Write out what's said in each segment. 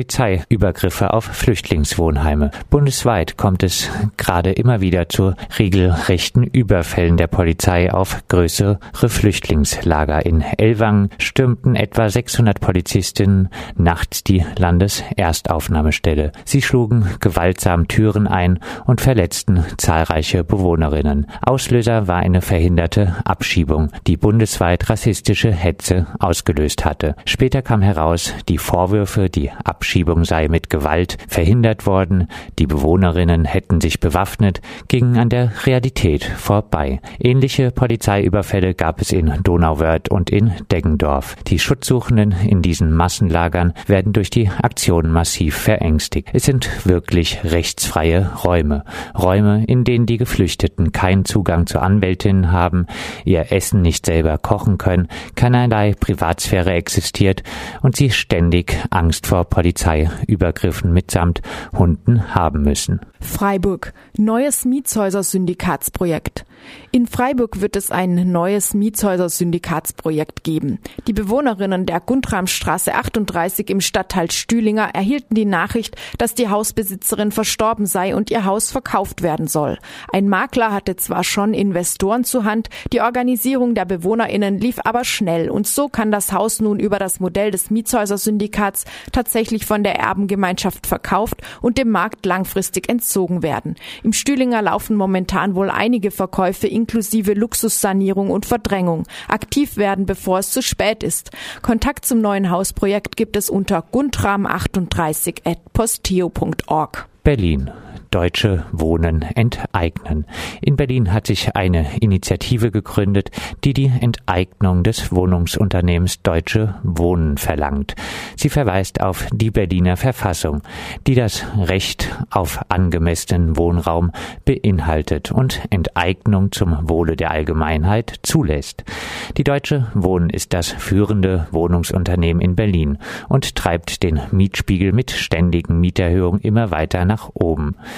Polizeiübergriffe auf Flüchtlingswohnheime. Bundesweit kommt es gerade immer wieder zu regelrechten Überfällen der Polizei auf größere Flüchtlingslager. In Ellwangen stürmten etwa 600 Polizistinnen nachts die Landeserstaufnahmestelle. Sie schlugen gewaltsam Türen ein und verletzten zahlreiche Bewohnerinnen. Auslöser war eine verhinderte Abschiebung, die bundesweit rassistische Hetze ausgelöst hatte. Später kam heraus, die Vorwürfe, die Abschiebung sei mit Gewalt verhindert worden, die Bewohnerinnen hätten sich bewaffnet, gingen an der Realität vorbei. Ähnliche Polizeiüberfälle gab es in Donauwörth und in Deggendorf. Die Schutzsuchenden in diesen Massenlagern werden durch die Aktion massiv verängstigt. Es sind wirklich rechtsfreie Räume. Räume, in denen die Geflüchteten keinen Zugang zu Anwältinnen haben, ihr Essen nicht selber kochen können, keinerlei Privatsphäre existiert und sie ständig Angst vor Polizeiübergriffen mitsamt Hunden haben müssen. Freiburg. Neues Mietshäuser-Syndikatsprojekt. In Freiburg wird es ein neues Mietshäuser-Syndikatsprojekt geben. Die Bewohnerinnen der Guntramstraße 38 im Stadtteil Stühlinger erhielten die Nachricht, dass die Hausbesitzerin verstorben sei und ihr Haus verkauft werden soll. Ein Makler hatte zwar schon Investoren zur Hand, die Organisierung der BewohnerInnen lief aber schnell und so kann das Haus nun über das Modell des Mietshäuser-Syndikats tatsächlich von der Erbengemeinschaft verkauft und dem Markt langfristig entzogen werden. Im Stühlinger laufen momentan wohl einige Verkäufe inklusive Luxussanierung und Verdrängung. Aktiv werden, bevor es zu spät ist. Kontakt zum neuen Hausprojekt gibt es unter guntram38 at posteo.org. Berlin. Deutsche Wohnen enteignen. In Berlin hat sich eine Initiative gegründet, die die Enteignung des Wohnungsunternehmens Deutsche Wohnen verlangt. Sie verweist auf die Berliner Verfassung, die das Recht auf angemessenen Wohnraum beinhaltet und Enteignung zum Wohle der Allgemeinheit zulässt. Die Deutsche Wohnen ist das führende Wohnungsunternehmen in Berlin und treibt den Mietspiegel mit ständigen Mieterhöhungen immer weiter nach oben.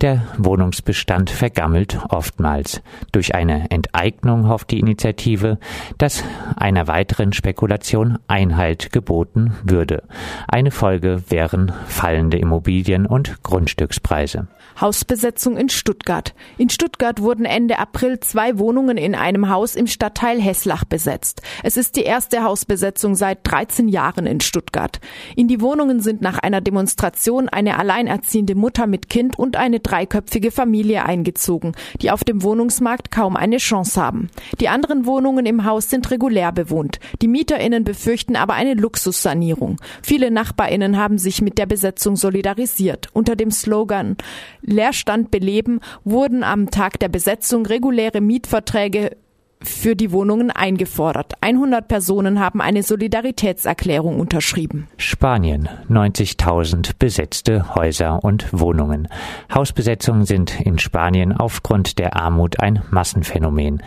Der Wohnungsbestand vergammelt oftmals. Durch eine Enteignung hofft die Initiative, dass einer weiteren Spekulation Einhalt geboten würde. Eine Folge wären fallende Immobilien- und Grundstückspreise. Hausbesetzung in Stuttgart. In Stuttgart wurden Ende April zwei Wohnungen in einem Haus im Stadtteil Hesslach besetzt. Es ist die erste Hausbesetzung seit 13 Jahren in Stuttgart. In die Wohnungen sind nach einer Demonstration eine alleinerziehende Mutter mit Kind und eine dreiköpfige Familie eingezogen, die auf dem Wohnungsmarkt kaum eine Chance haben. Die anderen Wohnungen im Haus sind regulär bewohnt. Die MieterInnen befürchten aber eine Luxussanierung. Viele NachbarInnen haben sich mit der Besetzung solidarisiert. Unter dem Slogan Leerstand beleben wurden am Tag der Besetzung reguläre Mietverträge für die Wohnungen eingefordert. 100 Personen haben eine Solidaritätserklärung unterschrieben. Spanien 90.000 besetzte Häuser und Wohnungen. Hausbesetzungen sind in Spanien aufgrund der Armut ein Massenphänomen.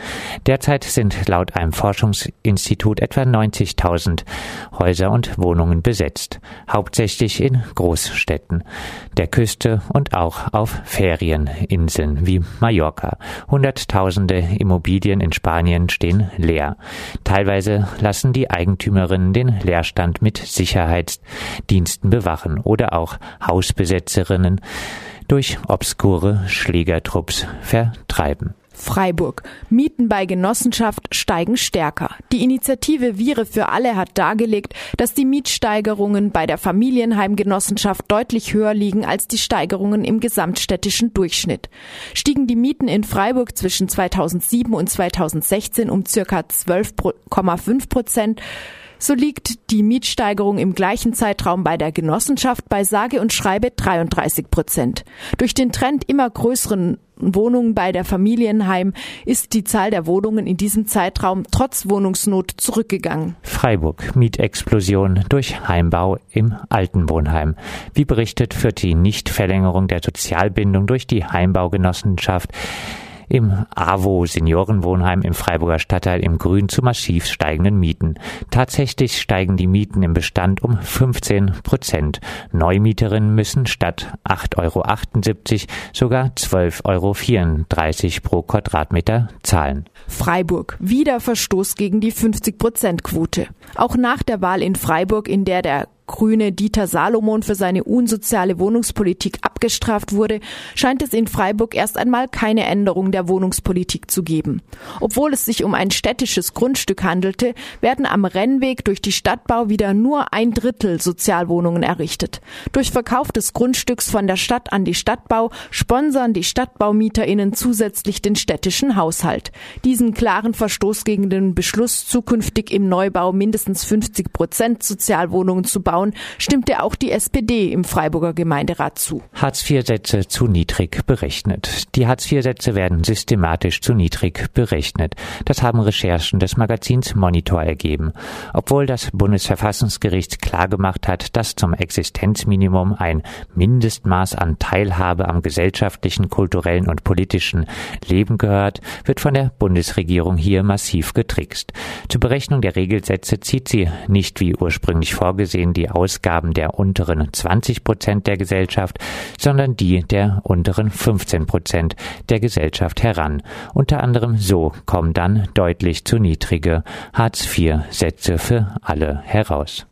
Derzeit sind laut einem Forschungsinstitut etwa 90.000 Häuser und Wohnungen besetzt, hauptsächlich in Großstädten, der Küste und auch auf Ferieninseln wie Mallorca. Hunderttausende Immobilien in Spanien Spanien stehen leer. Teilweise lassen die Eigentümerinnen den Leerstand mit Sicherheitsdiensten bewachen oder auch Hausbesetzerinnen durch obskure Schlägertrupps vertreiben. Freiburg. Mieten bei Genossenschaft steigen stärker. Die Initiative Viere für alle hat dargelegt, dass die Mietsteigerungen bei der Familienheimgenossenschaft deutlich höher liegen als die Steigerungen im gesamtstädtischen Durchschnitt. Stiegen die Mieten in Freiburg zwischen 2007 und 2016 um circa 12,5 Prozent, so liegt die Mietsteigerung im gleichen Zeitraum bei der Genossenschaft bei sage und schreibe 33 Prozent. Durch den Trend immer größeren Wohnungen bei der Familienheim ist die Zahl der Wohnungen in diesem Zeitraum trotz Wohnungsnot zurückgegangen. Freiburg Mietexplosion durch Heimbau im Altenwohnheim. Wie berichtet, führt die Nichtverlängerung der Sozialbindung durch die Heimbaugenossenschaft im AWO Seniorenwohnheim im Freiburger Stadtteil im Grün zu massiv steigenden Mieten. Tatsächlich steigen die Mieten im Bestand um 15 Prozent. Neumieterinnen müssen statt 8,78 Euro sogar 12,34 Euro pro Quadratmeter zahlen. Freiburg. Wieder Verstoß gegen die 50-Prozent-Quote. Auch nach der Wahl in Freiburg, in der der Grüne Dieter Salomon für seine unsoziale Wohnungspolitik abgestraft wurde, scheint es in Freiburg erst einmal keine Änderung der Wohnungspolitik zu geben. Obwohl es sich um ein städtisches Grundstück handelte, werden am Rennweg durch die Stadtbau wieder nur ein Drittel Sozialwohnungen errichtet. Durch Verkauf des Grundstücks von der Stadt an die Stadtbau sponsern die Stadtbaumieterinnen zusätzlich den städtischen Haushalt. Diesen klaren Verstoß gegen den Beschluss, zukünftig im Neubau mindestens 50 Prozent Sozialwohnungen zu bauen, bauen, stimmte auch die SPD im Freiburger Gemeinderat zu. Hartz-IV-Sätze zu niedrig berechnet. Die Hartz-IV-Sätze werden systematisch zu niedrig berechnet. Das haben Recherchen des Magazins Monitor ergeben. Obwohl das Bundesverfassungsgericht klargemacht hat, dass zum Existenzminimum ein Mindestmaß an Teilhabe am gesellschaftlichen, kulturellen und politischen Leben gehört, wird von der Bundesregierung hier massiv getrickst. Zur Berechnung der Regelsätze zieht sie nicht wie ursprünglich vorgesehen die die Ausgaben der unteren 20 Prozent der Gesellschaft, sondern die der unteren 15 Prozent der Gesellschaft heran. Unter anderem so kommen dann deutlich zu niedrige Hartz-IV-Sätze für alle heraus.